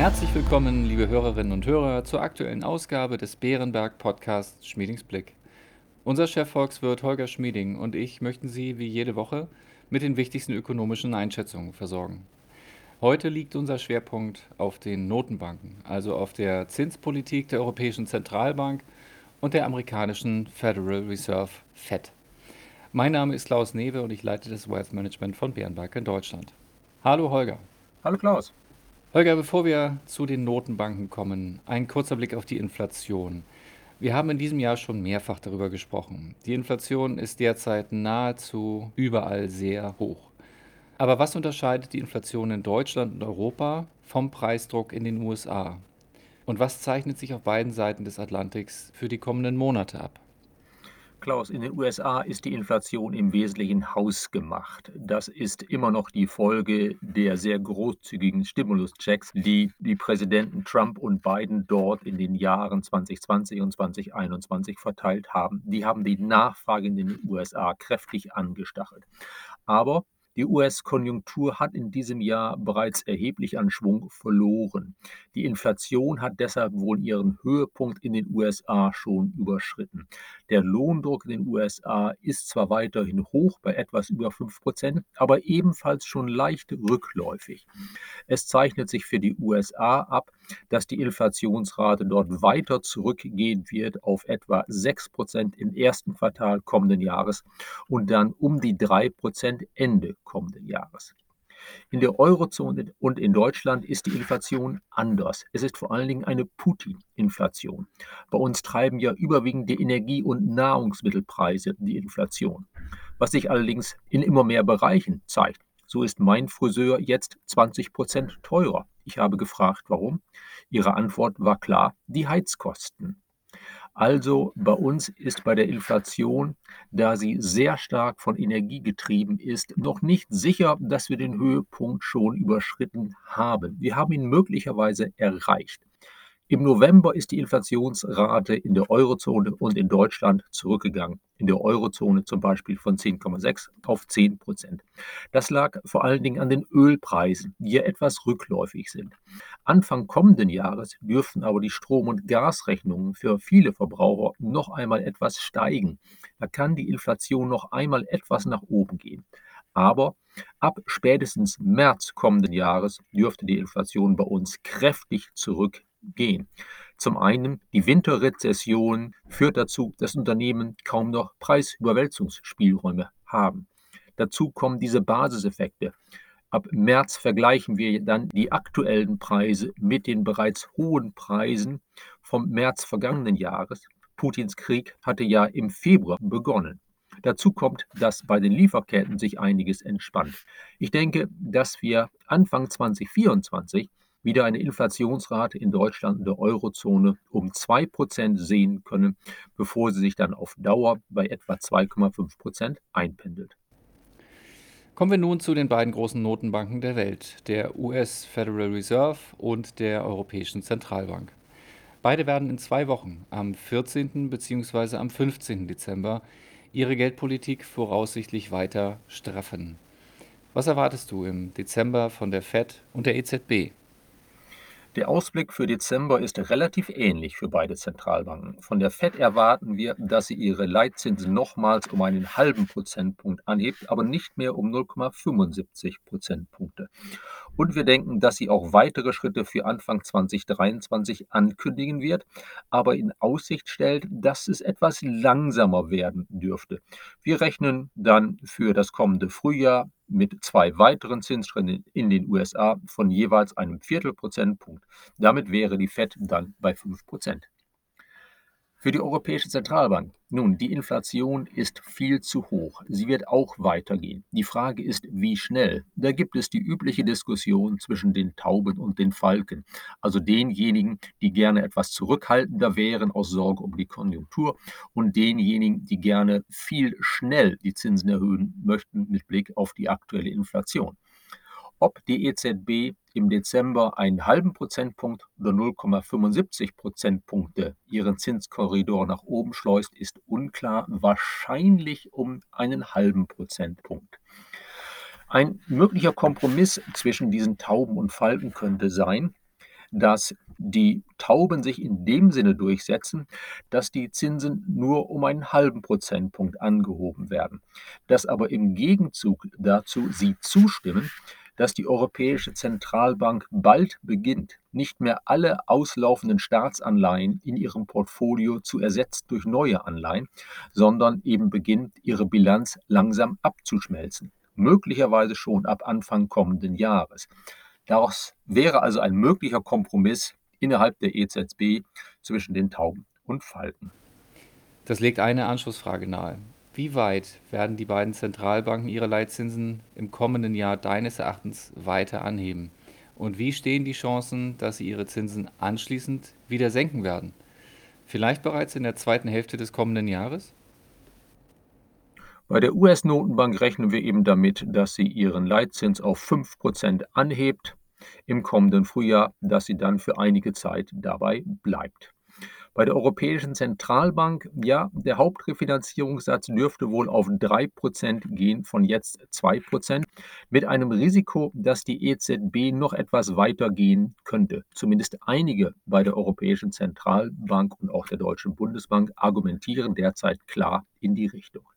Herzlich willkommen, liebe Hörerinnen und Hörer, zur aktuellen Ausgabe des Bärenberg Podcasts Schmiedings Blick. Unser Chefvolkswirt Holger Schmieding und ich möchten Sie wie jede Woche mit den wichtigsten ökonomischen Einschätzungen versorgen. Heute liegt unser Schwerpunkt auf den Notenbanken, also auf der Zinspolitik der Europäischen Zentralbank und der amerikanischen Federal Reserve Fed. Mein Name ist Klaus Newe und ich leite das Wealth Management von Bärenberg in Deutschland. Hallo Holger. Hallo Klaus. Holger, bevor wir zu den Notenbanken kommen, ein kurzer Blick auf die Inflation. Wir haben in diesem Jahr schon mehrfach darüber gesprochen. Die Inflation ist derzeit nahezu überall sehr hoch. Aber was unterscheidet die Inflation in Deutschland und Europa vom Preisdruck in den USA? Und was zeichnet sich auf beiden Seiten des Atlantiks für die kommenden Monate ab? Klaus, in den USA ist die Inflation im Wesentlichen hausgemacht. Das ist immer noch die Folge der sehr großzügigen Stimuluschecks, die die Präsidenten Trump und Biden dort in den Jahren 2020 und 2021 verteilt haben. Die haben die Nachfrage in den USA kräftig angestachelt. Aber die US-Konjunktur hat in diesem Jahr bereits erheblich an Schwung verloren. Die Inflation hat deshalb wohl ihren Höhepunkt in den USA schon überschritten. Der Lohndruck in den USA ist zwar weiterhin hoch bei etwas über 5 Prozent, aber ebenfalls schon leicht rückläufig. Es zeichnet sich für die USA ab, dass die Inflationsrate dort weiter zurückgehen wird auf etwa 6 Prozent im ersten Quartal kommenden Jahres und dann um die 3 Prozent Ende kommenden Jahres. In der Eurozone und in Deutschland ist die Inflation anders. Es ist vor allen Dingen eine Putin-Inflation. Bei uns treiben ja überwiegend die Energie- und Nahrungsmittelpreise die Inflation, was sich allerdings in immer mehr Bereichen zeigt. So ist mein Friseur jetzt 20 Prozent teurer. Ich habe gefragt, warum. Ihre Antwort war klar, die Heizkosten. Also bei uns ist bei der Inflation, da sie sehr stark von Energie getrieben ist, noch nicht sicher, dass wir den Höhepunkt schon überschritten haben. Wir haben ihn möglicherweise erreicht. Im November ist die Inflationsrate in der Eurozone und in Deutschland zurückgegangen. In der Eurozone zum Beispiel von 10,6 auf 10 Prozent. Das lag vor allen Dingen an den Ölpreisen, die ja etwas rückläufig sind. Anfang kommenden Jahres dürften aber die Strom- und Gasrechnungen für viele Verbraucher noch einmal etwas steigen. Da kann die Inflation noch einmal etwas nach oben gehen. Aber ab spätestens März kommenden Jahres dürfte die Inflation bei uns kräftig zurück gehen. Zum einen, die Winterrezession führt dazu, dass Unternehmen kaum noch Preisüberwälzungsspielräume haben. Dazu kommen diese Basiseffekte. Ab März vergleichen wir dann die aktuellen Preise mit den bereits hohen Preisen vom März vergangenen Jahres. Putins Krieg hatte ja im Februar begonnen. Dazu kommt, dass bei den Lieferketten sich einiges entspannt. Ich denke, dass wir Anfang 2024 wieder eine Inflationsrate in Deutschland und der Eurozone um 2% sehen können, bevor sie sich dann auf Dauer bei etwa 2,5% einpendelt. Kommen wir nun zu den beiden großen Notenbanken der Welt, der US Federal Reserve und der Europäischen Zentralbank. Beide werden in zwei Wochen, am 14. bzw. am 15. Dezember, ihre Geldpolitik voraussichtlich weiter straffen. Was erwartest du im Dezember von der Fed und der EZB? Der Ausblick für Dezember ist relativ ähnlich für beide Zentralbanken. Von der Fed erwarten wir, dass sie ihre Leitzinsen nochmals um einen halben Prozentpunkt anhebt, aber nicht mehr um 0,75 Prozentpunkte. Und wir denken, dass sie auch weitere Schritte für Anfang 2023 ankündigen wird, aber in Aussicht stellt, dass es etwas langsamer werden dürfte. Wir rechnen dann für das kommende Frühjahr mit zwei weiteren Zinsschritten in den USA von jeweils einem Viertelprozentpunkt. Damit wäre die Fed dann bei 5 Prozent. Für die Europäische Zentralbank. Nun, die Inflation ist viel zu hoch. Sie wird auch weitergehen. Die Frage ist, wie schnell. Da gibt es die übliche Diskussion zwischen den Tauben und den Falken. Also denjenigen, die gerne etwas zurückhaltender wären aus Sorge um die Konjunktur und denjenigen, die gerne viel schnell die Zinsen erhöhen möchten mit Blick auf die aktuelle Inflation. Ob die EZB im Dezember einen halben Prozentpunkt oder 0,75 Prozentpunkte ihren Zinskorridor nach oben schleust, ist unklar, wahrscheinlich um einen halben Prozentpunkt. Ein möglicher Kompromiss zwischen diesen Tauben und Falken könnte sein, dass die Tauben sich in dem Sinne durchsetzen, dass die Zinsen nur um einen halben Prozentpunkt angehoben werden, dass aber im Gegenzug dazu sie zustimmen, dass die Europäische Zentralbank bald beginnt, nicht mehr alle auslaufenden Staatsanleihen in ihrem Portfolio zu ersetzen durch neue Anleihen, sondern eben beginnt, ihre Bilanz langsam abzuschmelzen, möglicherweise schon ab Anfang kommenden Jahres. Daraus wäre also ein möglicher Kompromiss innerhalb der EZB zwischen den Tauben und Falken. Das legt eine Anschlussfrage nahe. Wie weit werden die beiden Zentralbanken ihre Leitzinsen im kommenden Jahr deines Erachtens weiter anheben? Und wie stehen die Chancen, dass sie ihre Zinsen anschließend wieder senken werden? Vielleicht bereits in der zweiten Hälfte des kommenden Jahres? Bei der US-Notenbank rechnen wir eben damit, dass sie ihren Leitzins auf 5% anhebt im kommenden Frühjahr, dass sie dann für einige Zeit dabei bleibt. Bei der Europäischen Zentralbank, ja, der Hauptrefinanzierungssatz dürfte wohl auf 3% gehen, von jetzt 2%, mit einem Risiko, dass die EZB noch etwas weiter gehen könnte. Zumindest einige bei der Europäischen Zentralbank und auch der Deutschen Bundesbank argumentieren derzeit klar in die Richtung.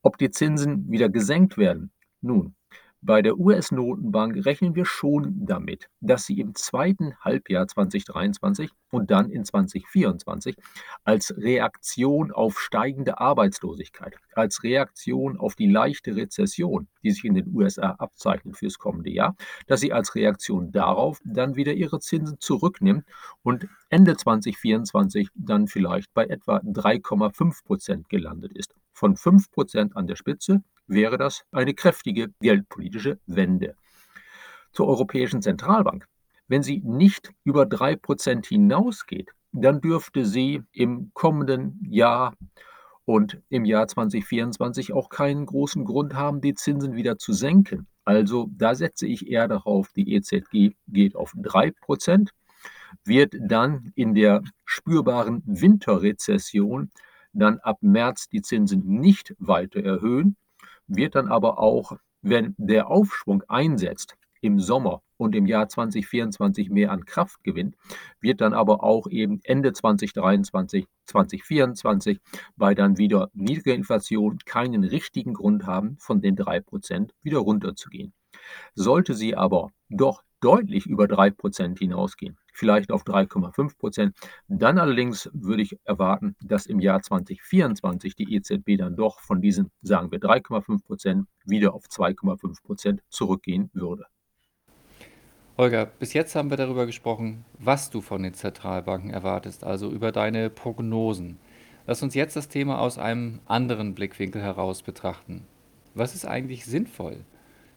Ob die Zinsen wieder gesenkt werden? Nun, bei der US-Notenbank rechnen wir schon damit, dass sie im zweiten Halbjahr 2023 und dann in 2024 als Reaktion auf steigende Arbeitslosigkeit, als Reaktion auf die leichte Rezession, die sich in den USA abzeichnet fürs kommende Jahr, dass sie als Reaktion darauf dann wieder ihre Zinsen zurücknimmt und Ende 2024 dann vielleicht bei etwa 3,5 Prozent gelandet ist. Von 5 Prozent an der Spitze wäre das eine kräftige geldpolitische Wende. Zur Europäischen Zentralbank. Wenn sie nicht über 3% hinausgeht, dann dürfte sie im kommenden Jahr und im Jahr 2024 auch keinen großen Grund haben, die Zinsen wieder zu senken. Also da setze ich eher darauf, die EZG geht auf 3%, wird dann in der spürbaren Winterrezession dann ab März die Zinsen nicht weiter erhöhen wird dann aber auch, wenn der Aufschwung einsetzt im Sommer und im Jahr 2024 mehr an Kraft gewinnt, wird dann aber auch eben Ende 2023, 2024 bei dann wieder niedriger Inflation keinen richtigen Grund haben, von den 3% wieder runterzugehen. Sollte sie aber doch deutlich über 3% hinausgehen, vielleicht auf 3,5%. Dann allerdings würde ich erwarten, dass im Jahr 2024 die EZB dann doch von diesen, sagen wir, 3,5% wieder auf 2,5% zurückgehen würde. Holger, bis jetzt haben wir darüber gesprochen, was du von den Zentralbanken erwartest, also über deine Prognosen. Lass uns jetzt das Thema aus einem anderen Blickwinkel heraus betrachten. Was ist eigentlich sinnvoll?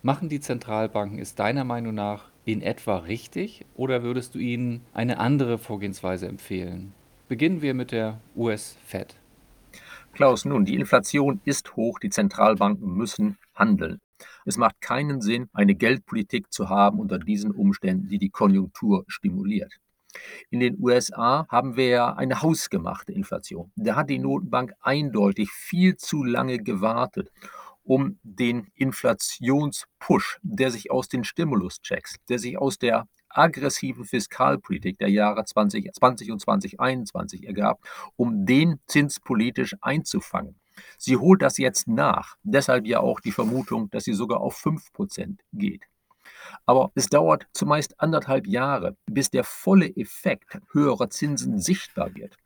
Machen die Zentralbanken es deiner Meinung nach in etwa richtig oder würdest du ihnen eine andere Vorgehensweise empfehlen? Beginnen wir mit der US-Fed. Klaus, nun, die Inflation ist hoch, die Zentralbanken müssen handeln. Es macht keinen Sinn, eine Geldpolitik zu haben unter diesen Umständen, die die Konjunktur stimuliert. In den USA haben wir ja eine hausgemachte Inflation. Da hat die Notenbank eindeutig viel zu lange gewartet um den Inflationspush, der sich aus den Stimuluschecks, der sich aus der aggressiven Fiskalpolitik der Jahre 2020 und 2021 ergab, um den zinspolitisch einzufangen. Sie holt das jetzt nach. Deshalb ja auch die Vermutung, dass sie sogar auf 5% geht. Aber es dauert zumeist anderthalb Jahre, bis der volle Effekt höherer Zinsen sichtbar wird.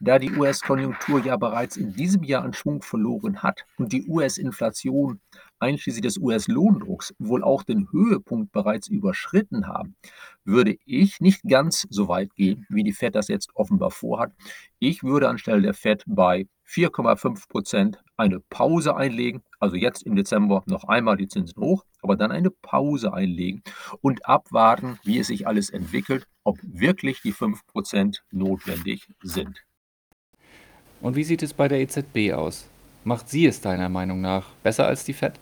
Da die US-Konjunktur ja bereits in diesem Jahr an Schwung verloren hat und die US-Inflation einschließlich des US-Lohndrucks wohl auch den Höhepunkt bereits überschritten haben, würde ich nicht ganz so weit gehen, wie die Fed das jetzt offenbar vorhat. Ich würde anstelle der Fed bei 4,5 Prozent eine Pause einlegen, also jetzt im Dezember noch einmal die Zinsen hoch, aber dann eine Pause einlegen und abwarten, wie es sich alles entwickelt, ob wirklich die 5 Prozent notwendig sind. Und wie sieht es bei der EZB aus? Macht sie es deiner Meinung nach besser als die Fed?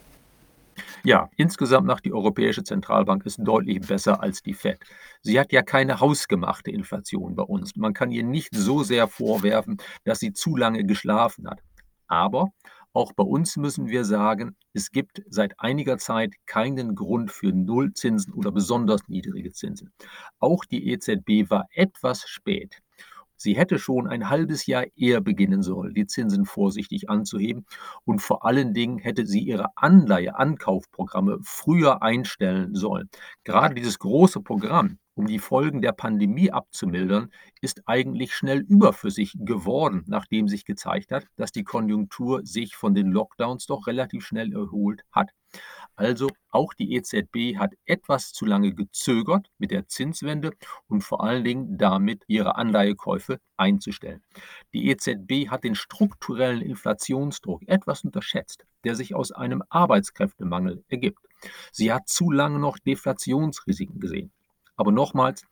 Ja, insgesamt nach die Europäische Zentralbank ist deutlich besser als die Fed. Sie hat ja keine hausgemachte Inflation bei uns. Man kann ihr nicht so sehr vorwerfen, dass sie zu lange geschlafen hat. Aber Auch bei uns müssen wir sagen, es gibt seit einiger Zeit keinen Grund für Nullzinsen oder besonders niedrige Zinsen. Auch die EZB war etwas spät. Sie hätte schon ein halbes Jahr eher beginnen sollen, die Zinsen vorsichtig anzuheben und vor allen Dingen hätte sie ihre Anleihe-Ankaufprogramme früher einstellen sollen. Gerade dieses große Programm, um die Folgen der Pandemie abzumildern, ist eigentlich schnell überflüssig geworden, nachdem sich gezeigt hat, dass die Konjunktur sich von den Lockdowns doch relativ schnell erholt hat. Also auch die EZB hat etwas zu lange gezögert mit der Zinswende und vor allen Dingen damit ihre Anleihekäufe einzustellen. Die EZB hat den strukturellen Inflationsdruck etwas unterschätzt, der sich aus einem Arbeitskräftemangel ergibt. Sie hat zu lange noch Deflationsrisiken gesehen. Aber nochmals,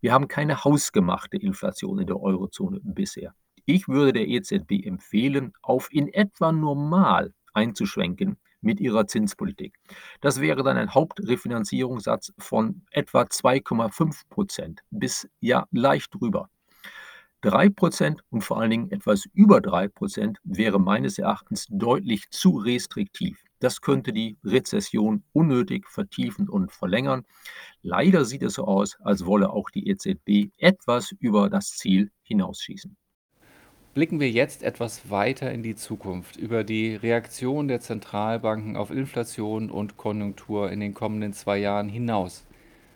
wir haben keine hausgemachte Inflation in der Eurozone bisher. Ich würde der EZB empfehlen, auf in etwa normal einzuschwenken mit ihrer Zinspolitik. Das wäre dann ein Hauptrefinanzierungssatz von etwa 2,5 Prozent bis ja leicht drüber. 3 Prozent und vor allen Dingen etwas über 3 Prozent wäre meines Erachtens deutlich zu restriktiv. Das könnte die Rezession unnötig vertiefen und verlängern. Leider sieht es so aus, als wolle auch die EZB etwas über das Ziel hinausschießen. Blicken wir jetzt etwas weiter in die Zukunft über die Reaktion der Zentralbanken auf Inflation und Konjunktur in den kommenden zwei Jahren hinaus.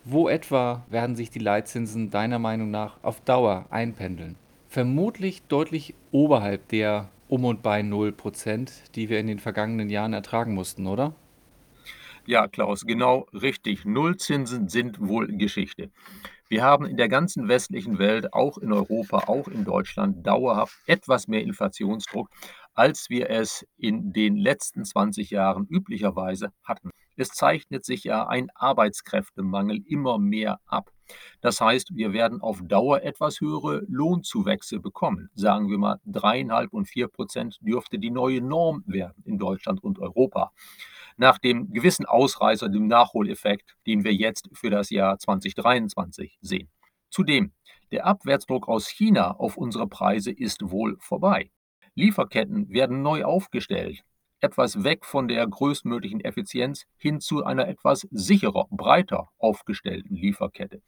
Wo etwa werden sich die Leitzinsen deiner Meinung nach auf Dauer einpendeln? Vermutlich deutlich oberhalb der um und bei 0%, die wir in den vergangenen Jahren ertragen mussten, oder? Ja, Klaus, genau richtig. Nullzinsen sind wohl Geschichte. Wir haben in der ganzen westlichen Welt, auch in Europa, auch in Deutschland, dauerhaft etwas mehr Inflationsdruck, als wir es in den letzten 20 Jahren üblicherweise hatten. Es zeichnet sich ja ein Arbeitskräftemangel immer mehr ab. Das heißt, wir werden auf Dauer etwas höhere Lohnzuwächse bekommen. Sagen wir mal, dreieinhalb und vier Prozent dürfte die neue Norm werden in Deutschland und Europa nach dem gewissen Ausreißer, dem Nachholeffekt, den wir jetzt für das Jahr 2023 sehen. Zudem, der Abwärtsdruck aus China auf unsere Preise ist wohl vorbei. Lieferketten werden neu aufgestellt, etwas weg von der größtmöglichen Effizienz hin zu einer etwas sicherer, breiter aufgestellten Lieferkette.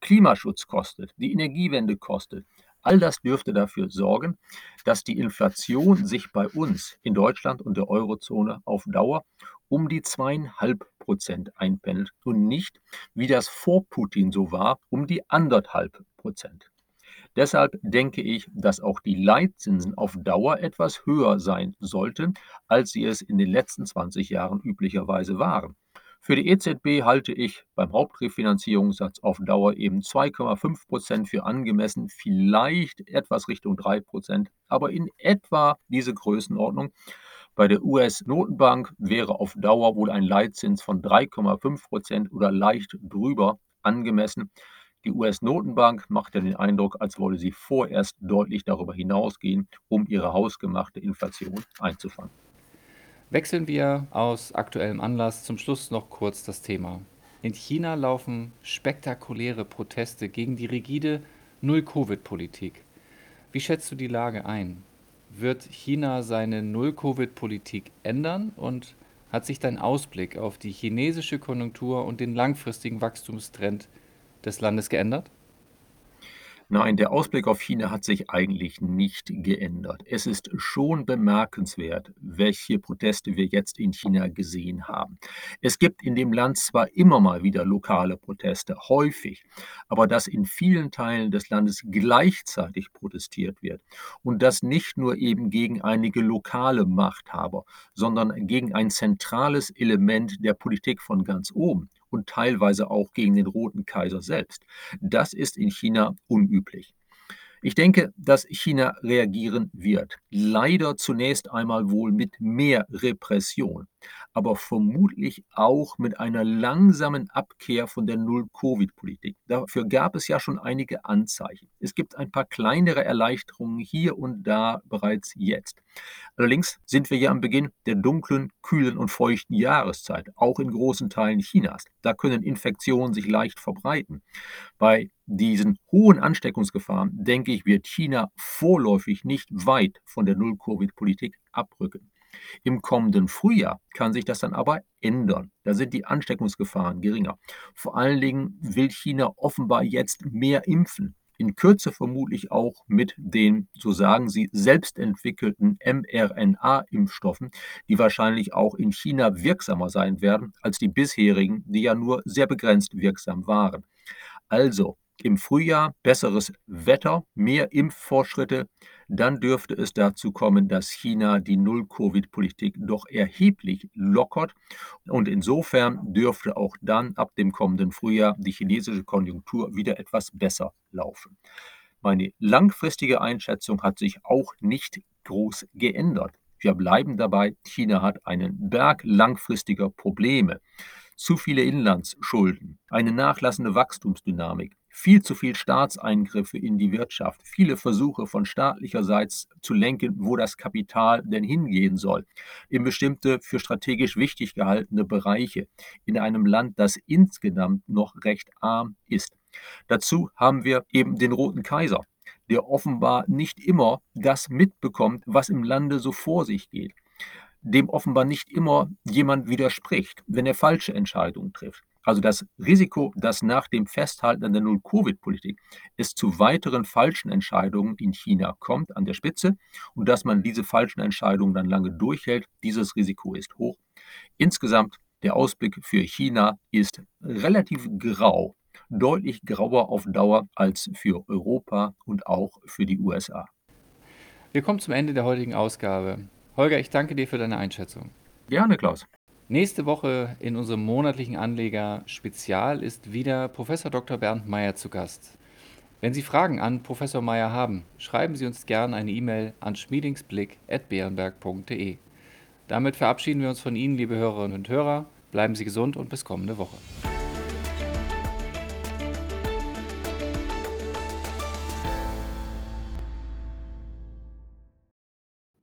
Klimaschutz kostet, die Energiewende kostet, All das dürfte dafür sorgen, dass die Inflation sich bei uns in Deutschland und der Eurozone auf Dauer um die zweieinhalb Prozent einpendelt und nicht, wie das vor Putin so war, um die anderthalb Prozent. Deshalb denke ich, dass auch die Leitzinsen auf Dauer etwas höher sein sollten, als sie es in den letzten 20 Jahren üblicherweise waren. Für die EZB halte ich beim Hauptrefinanzierungssatz auf Dauer eben 2,5 Prozent für angemessen, vielleicht etwas Richtung 3 Prozent, aber in etwa diese Größenordnung. Bei der US-Notenbank wäre auf Dauer wohl ein Leitzins von 3,5 Prozent oder leicht drüber angemessen. Die US-Notenbank macht ja den Eindruck, als wolle sie vorerst deutlich darüber hinausgehen, um ihre hausgemachte Inflation einzufangen. Wechseln wir aus aktuellem Anlass zum Schluss noch kurz das Thema. In China laufen spektakuläre Proteste gegen die rigide Null-Covid-Politik. Wie schätzt du die Lage ein? Wird China seine Null-Covid-Politik ändern und hat sich dein Ausblick auf die chinesische Konjunktur und den langfristigen Wachstumstrend des Landes geändert? Nein, der Ausblick auf China hat sich eigentlich nicht geändert. Es ist schon bemerkenswert, welche Proteste wir jetzt in China gesehen haben. Es gibt in dem Land zwar immer mal wieder lokale Proteste, häufig, aber dass in vielen Teilen des Landes gleichzeitig protestiert wird und das nicht nur eben gegen einige lokale Machthaber, sondern gegen ein zentrales Element der Politik von ganz oben und teilweise auch gegen den Roten Kaiser selbst. Das ist in China unüblich. Ich denke, dass China reagieren wird. Leider zunächst einmal wohl mit mehr Repression aber vermutlich auch mit einer langsamen Abkehr von der Null-Covid-Politik. Dafür gab es ja schon einige Anzeichen. Es gibt ein paar kleinere Erleichterungen hier und da bereits jetzt. Allerdings sind wir ja am Beginn der dunklen, kühlen und feuchten Jahreszeit, auch in großen Teilen Chinas. Da können Infektionen sich leicht verbreiten. Bei diesen hohen Ansteckungsgefahren, denke ich, wird China vorläufig nicht weit von der Null-Covid-Politik abrücken. Im kommenden Frühjahr kann sich das dann aber ändern. Da sind die Ansteckungsgefahren geringer. Vor allen Dingen will China offenbar jetzt mehr impfen. In Kürze vermutlich auch mit den, so sagen sie, selbst entwickelten mRNA-Impfstoffen, die wahrscheinlich auch in China wirksamer sein werden als die bisherigen, die ja nur sehr begrenzt wirksam waren. Also im Frühjahr besseres Wetter, mehr Impffortschritte, dann dürfte es dazu kommen, dass China die Null-Covid-Politik doch erheblich lockert. Und insofern dürfte auch dann ab dem kommenden Frühjahr die chinesische Konjunktur wieder etwas besser laufen. Meine langfristige Einschätzung hat sich auch nicht groß geändert. Wir bleiben dabei, China hat einen Berg langfristiger Probleme. Zu viele Inlandsschulden, eine nachlassende Wachstumsdynamik, viel zu viel Staatseingriffe in die Wirtschaft, viele Versuche von staatlicherseits zu lenken, wo das Kapital denn hingehen soll, in bestimmte für strategisch wichtig gehaltene Bereiche, in einem Land, das insgesamt noch recht arm ist. Dazu haben wir eben den Roten Kaiser, der offenbar nicht immer das mitbekommt, was im Lande so vor sich geht, dem offenbar nicht immer jemand widerspricht, wenn er falsche Entscheidungen trifft. Also das Risiko, dass nach dem Festhalten an der Null-Covid-Politik es zu weiteren falschen Entscheidungen in China kommt an der Spitze und dass man diese falschen Entscheidungen dann lange durchhält, dieses Risiko ist hoch. Insgesamt der Ausblick für China ist relativ grau, deutlich grauer auf Dauer als für Europa und auch für die USA. Wir kommen zum Ende der heutigen Ausgabe. Holger, ich danke dir für deine Einschätzung. Gerne, Klaus. Nächste Woche in unserem monatlichen Anleger Spezial ist wieder Professor Dr. Bernd Meyer zu Gast. Wenn Sie Fragen an Professor Meyer haben, schreiben Sie uns gerne eine E-Mail an schmiedingsblick.bärenberg.de. Damit verabschieden wir uns von Ihnen, liebe Hörerinnen und Hörer. Bleiben Sie gesund und bis kommende Woche.